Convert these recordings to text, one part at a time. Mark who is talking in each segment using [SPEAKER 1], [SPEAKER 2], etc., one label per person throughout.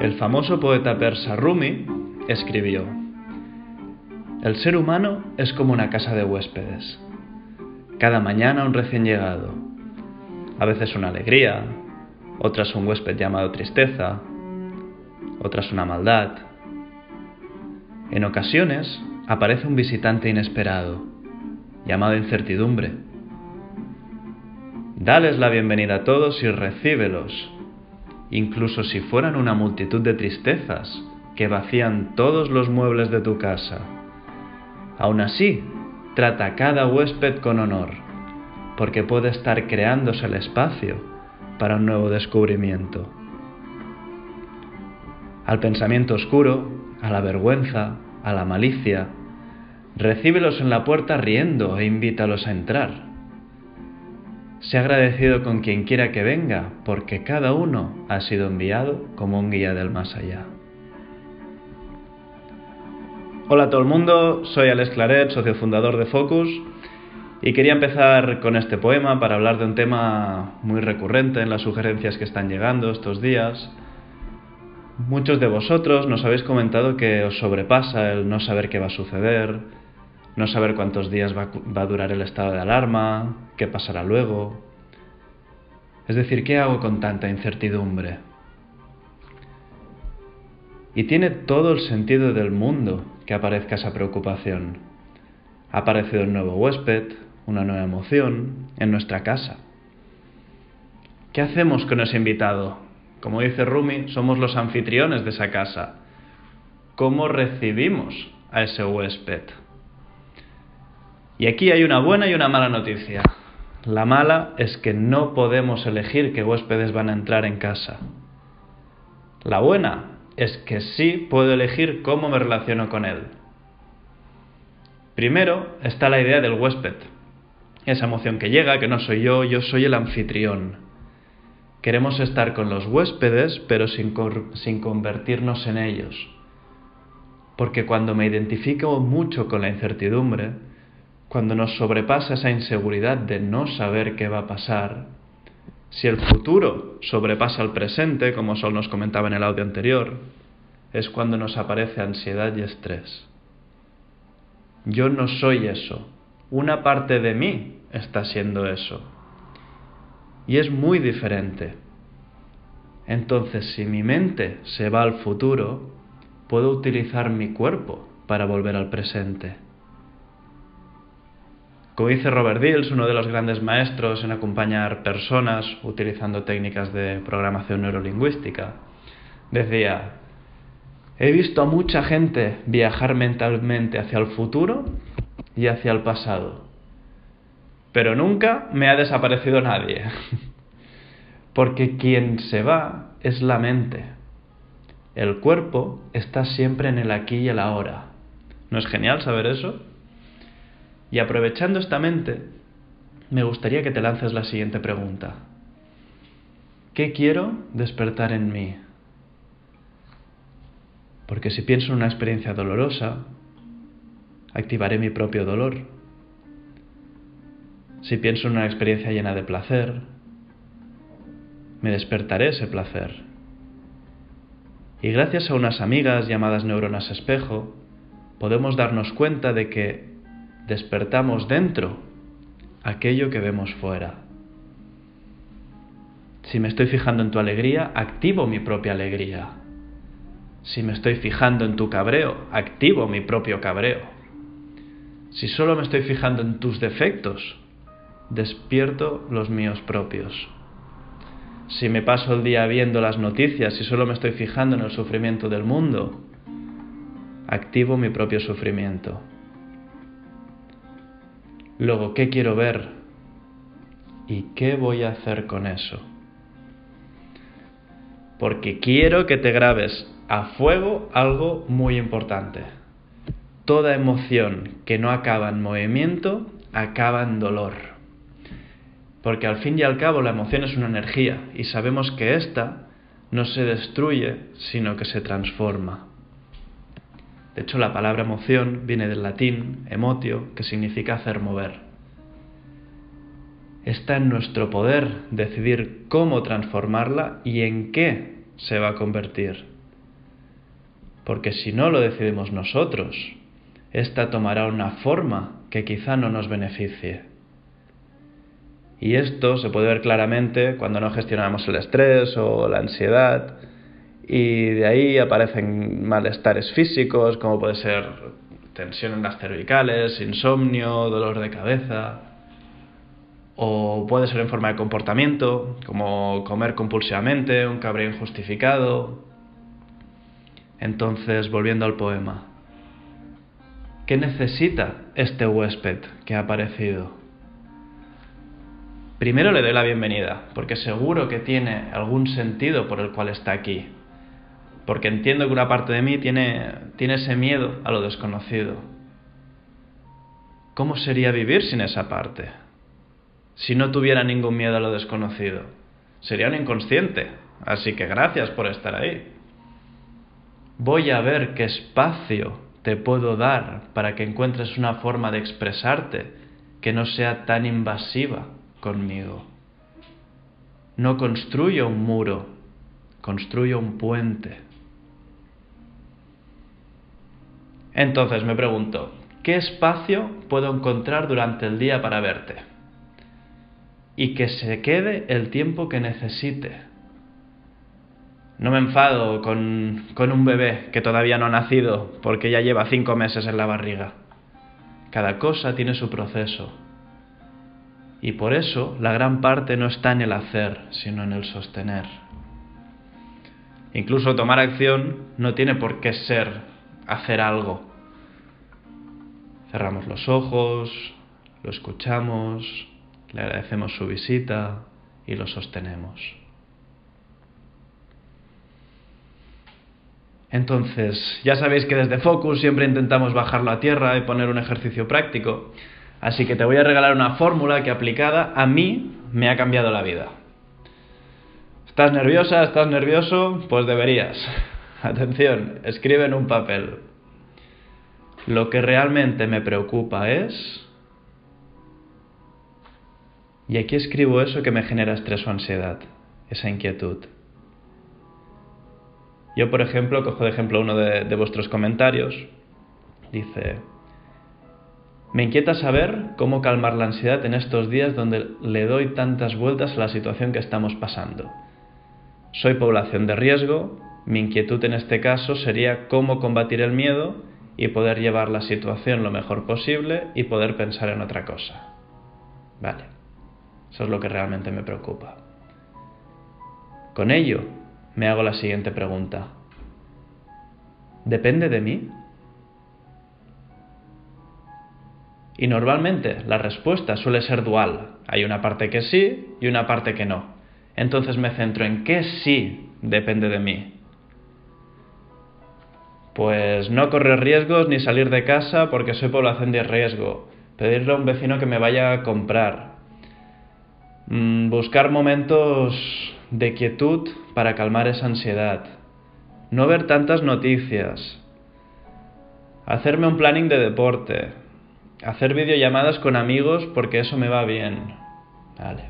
[SPEAKER 1] El famoso poeta persa Rumi escribió, El ser humano es como una casa de huéspedes. Cada mañana un recién llegado. A veces una alegría, otras un huésped llamado tristeza, otras una maldad. En ocasiones aparece un visitante inesperado, llamado incertidumbre. Dales la bienvenida a todos y recíbelos, incluso si fueran una multitud de tristezas que vacían todos los muebles de tu casa. Aún así, trata a cada huésped con honor, porque puede estar creándose el espacio para un nuevo descubrimiento. Al pensamiento oscuro, a la vergüenza, a la malicia, Recíbelos en la puerta riendo e invítalos a entrar. Sé agradecido con quien quiera que venga, porque cada uno ha sido enviado como un guía del más allá. Hola a todo el mundo, soy Alex Claret, socio fundador de Focus, y quería empezar con este poema para hablar de un tema muy recurrente en las sugerencias que están llegando estos días. Muchos de vosotros nos habéis comentado que os sobrepasa el no saber qué va a suceder, no saber cuántos días va, a durar el estado de alarma, qué pasará luego. Es decir, ¿qué hago con tanta incertidumbre? Y tiene todo el sentido del mundo que aparezca esa preocupación. Ha aparecido un nuevo huésped, una nueva emoción en nuestra casa. ¿Qué hacemos con ese invitado? Como dice Rumi, somos los anfitriones de esa casa. ¿Cómo recibimos a ese huésped? Y aquí hay una buena y una mala noticia. La mala es que no podemos elegir qué huéspedes van a entrar en casa. La buena es que sí puedo elegir cómo me relaciono con él. Primero está la idea del huésped, esa emoción que llega, que no soy yo, yo soy el anfitrión. Queremos estar con los huéspedes, pero sin, sin convertirnos en ellos. Porque cuando me identifico mucho con la incertidumbre, cuando nos sobrepasa esa inseguridad de no saber qué va a pasar, si el futuro sobrepasa el presente, como Sol nos comentaba en el audio anterior, es cuando nos aparece ansiedad y estrés. Yo no soy eso. Una parte de mí está siendo eso. Y es muy diferente. Entonces, si mi mente se va al futuro, puedo utilizar mi cuerpo para volver al presente. Como dice Robert Dills, uno de los grandes maestros en acompañar personas utilizando técnicas de programación neurolingüística, decía, he visto a mucha gente viajar mentalmente hacia el futuro y hacia el pasado, pero nunca me ha desaparecido nadie, porque quien se va es la mente. El cuerpo está siempre en el aquí y el ahora. ¿No es genial saber eso? Y aprovechando esta mente, me gustaría que te lances la siguiente pregunta. ¿Qué quiero despertar en mí? Porque si pienso en una experiencia dolorosa, activaré mi propio dolor. Si pienso en una experiencia llena de placer, me despertaré ese placer. Y gracias a unas amigas llamadas neuronas espejo, podemos darnos cuenta de que despertamos dentro aquello que vemos fuera. Si me estoy fijando en tu alegría, activo mi propia alegría. Si me estoy fijando en tu cabreo, activo mi propio cabreo. Si solo me estoy fijando en tus defectos, despierto los míos propios. Si me paso el día viendo las noticias y solo me estoy fijando en el sufrimiento del mundo, activo mi propio sufrimiento. Luego, ¿qué quiero ver? ¿Y qué voy a hacer con eso? Porque quiero que te grabes a fuego algo muy importante. Toda emoción que no acaba en movimiento acaba en dolor. Porque al fin y al cabo la emoción es una energía y sabemos que ésta no se destruye, sino que se transforma. De hecho, la palabra emoción viene del latín emotio, que significa hacer mover. Está en nuestro poder decidir cómo transformarla y en qué se va a convertir. porque si no lo decidimos nosotros, esta tomará una forma que quizá no nos beneficie. Y esto se puede ver claramente cuando no gestionamos el estrés o la ansiedad y de ahí aparecen malestares físicos como puede ser tensión en las cervicales, insomnio, dolor de cabeza o puede ser en forma de comportamiento como comer compulsivamente, un cabreo injustificado. Entonces, volviendo al poema, ¿qué necesita este huésped que ha aparecido? Primero le doy la bienvenida, porque seguro que tiene algún sentido por el cual está aquí. Porque entiendo que una parte de mí tiene, tiene ese miedo a lo desconocido. ¿Cómo sería vivir sin esa parte? Si no tuviera ningún miedo a lo desconocido. Sería un inconsciente. Así que gracias por estar ahí. Voy a ver qué espacio te puedo dar para que encuentres una forma de expresarte que no sea tan invasiva conmigo. No construyo un muro, construyo un puente. Entonces me pregunto, ¿qué espacio puedo encontrar durante el día para verte? Y que se quede el tiempo que necesite. No me enfado con, con, un bebé que todavía no ha nacido porque ya lleva cinco meses en la barriga. Cada cosa tiene su proceso. Y por eso la gran parte no está en el hacer, sino en el sostener. Incluso tomar acción no tiene por qué ser hacer algo. Cerramos los ojos, lo escuchamos, le agradecemos su visita y lo sostenemos. Entonces, ya sabéis que desde Focus siempre intentamos bajarlo a tierra y poner un ejercicio práctico. Así que te voy a regalar una fórmula que aplicada a mí me ha cambiado la vida. ¿Estás nerviosa? ¿Estás nervioso? Pues deberías. Atención, escribe en un papel. Lo que realmente me preocupa es... Y aquí escribo eso que me genera estrés o ansiedad, esa inquietud. Yo, por ejemplo, cojo de ejemplo uno de, de vuestros comentarios. Dice, me inquieta saber cómo calmar la ansiedad en estos días donde le doy tantas vueltas a la situación que estamos pasando. Soy población de riesgo, mi inquietud en este caso sería cómo combatir el miedo y poder llevar la situación lo mejor posible y poder pensar en otra cosa. Vale, eso es lo que realmente me preocupa. Con ello, me hago la siguiente pregunta. ¿Depende de mí? Y normalmente la respuesta suele ser dual. Hay una parte que sí y una parte que no. Entonces me centro en qué sí depende de mí. Pues no correr riesgos ni salir de casa porque soy población de riesgo. Pedirle a un vecino que me vaya a comprar. Mm, buscar momentos de quietud para calmar esa ansiedad. No ver tantas noticias. Hacerme un planning de deporte hacer videollamadas con amigos porque eso me va bien. Vale.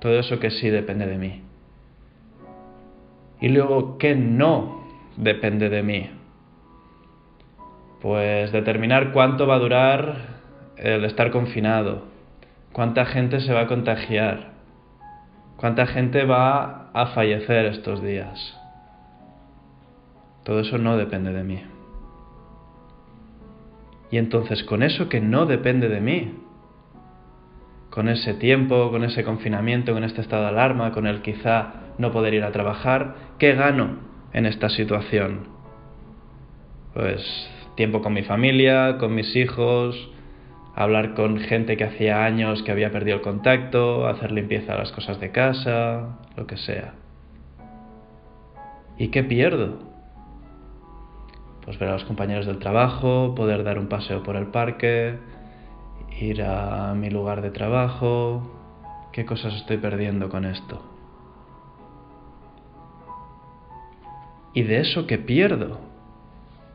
[SPEAKER 1] Todo eso que sí depende de mí. Y luego, ¿qué no depende de mí? Pues determinar cuánto va a durar el estar confinado, cuánta gente se va a contagiar, cuánta gente va a fallecer estos días. Todo eso no depende de mí. Y entonces con eso que no depende de mí, con ese tiempo, con ese confinamiento, con este estado de alarma, con el quizá no poder ir a trabajar, ¿qué gano en esta situación? Pues tiempo con mi familia, con mis hijos, hablar con gente que hacía años que había perdido el contacto, hacer limpieza de las cosas de casa, lo que sea. ¿Y qué pierdo? pues ver a los compañeros del trabajo, poder dar un paseo por el parque, ir a mi lugar de trabajo. ¿Qué cosas estoy perdiendo con esto? Y de eso que pierdo,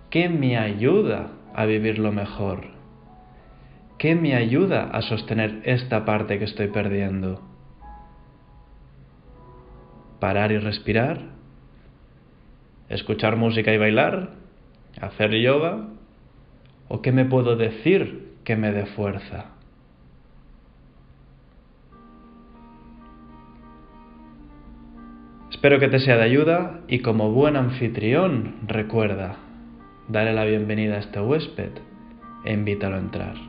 [SPEAKER 1] Qué me ayuda a vivirlo mejor, qué me ayuda a sostener esta parte que estoy perdiendo. Parar y respirar, escuchar música y bailar, hacer yoga, o qué me puedo decir que me dé fuerza. Espero que te sea de ayuda y como buen anfitrión recuerda Dale la bienvenida a este huésped e invítalo a entrar.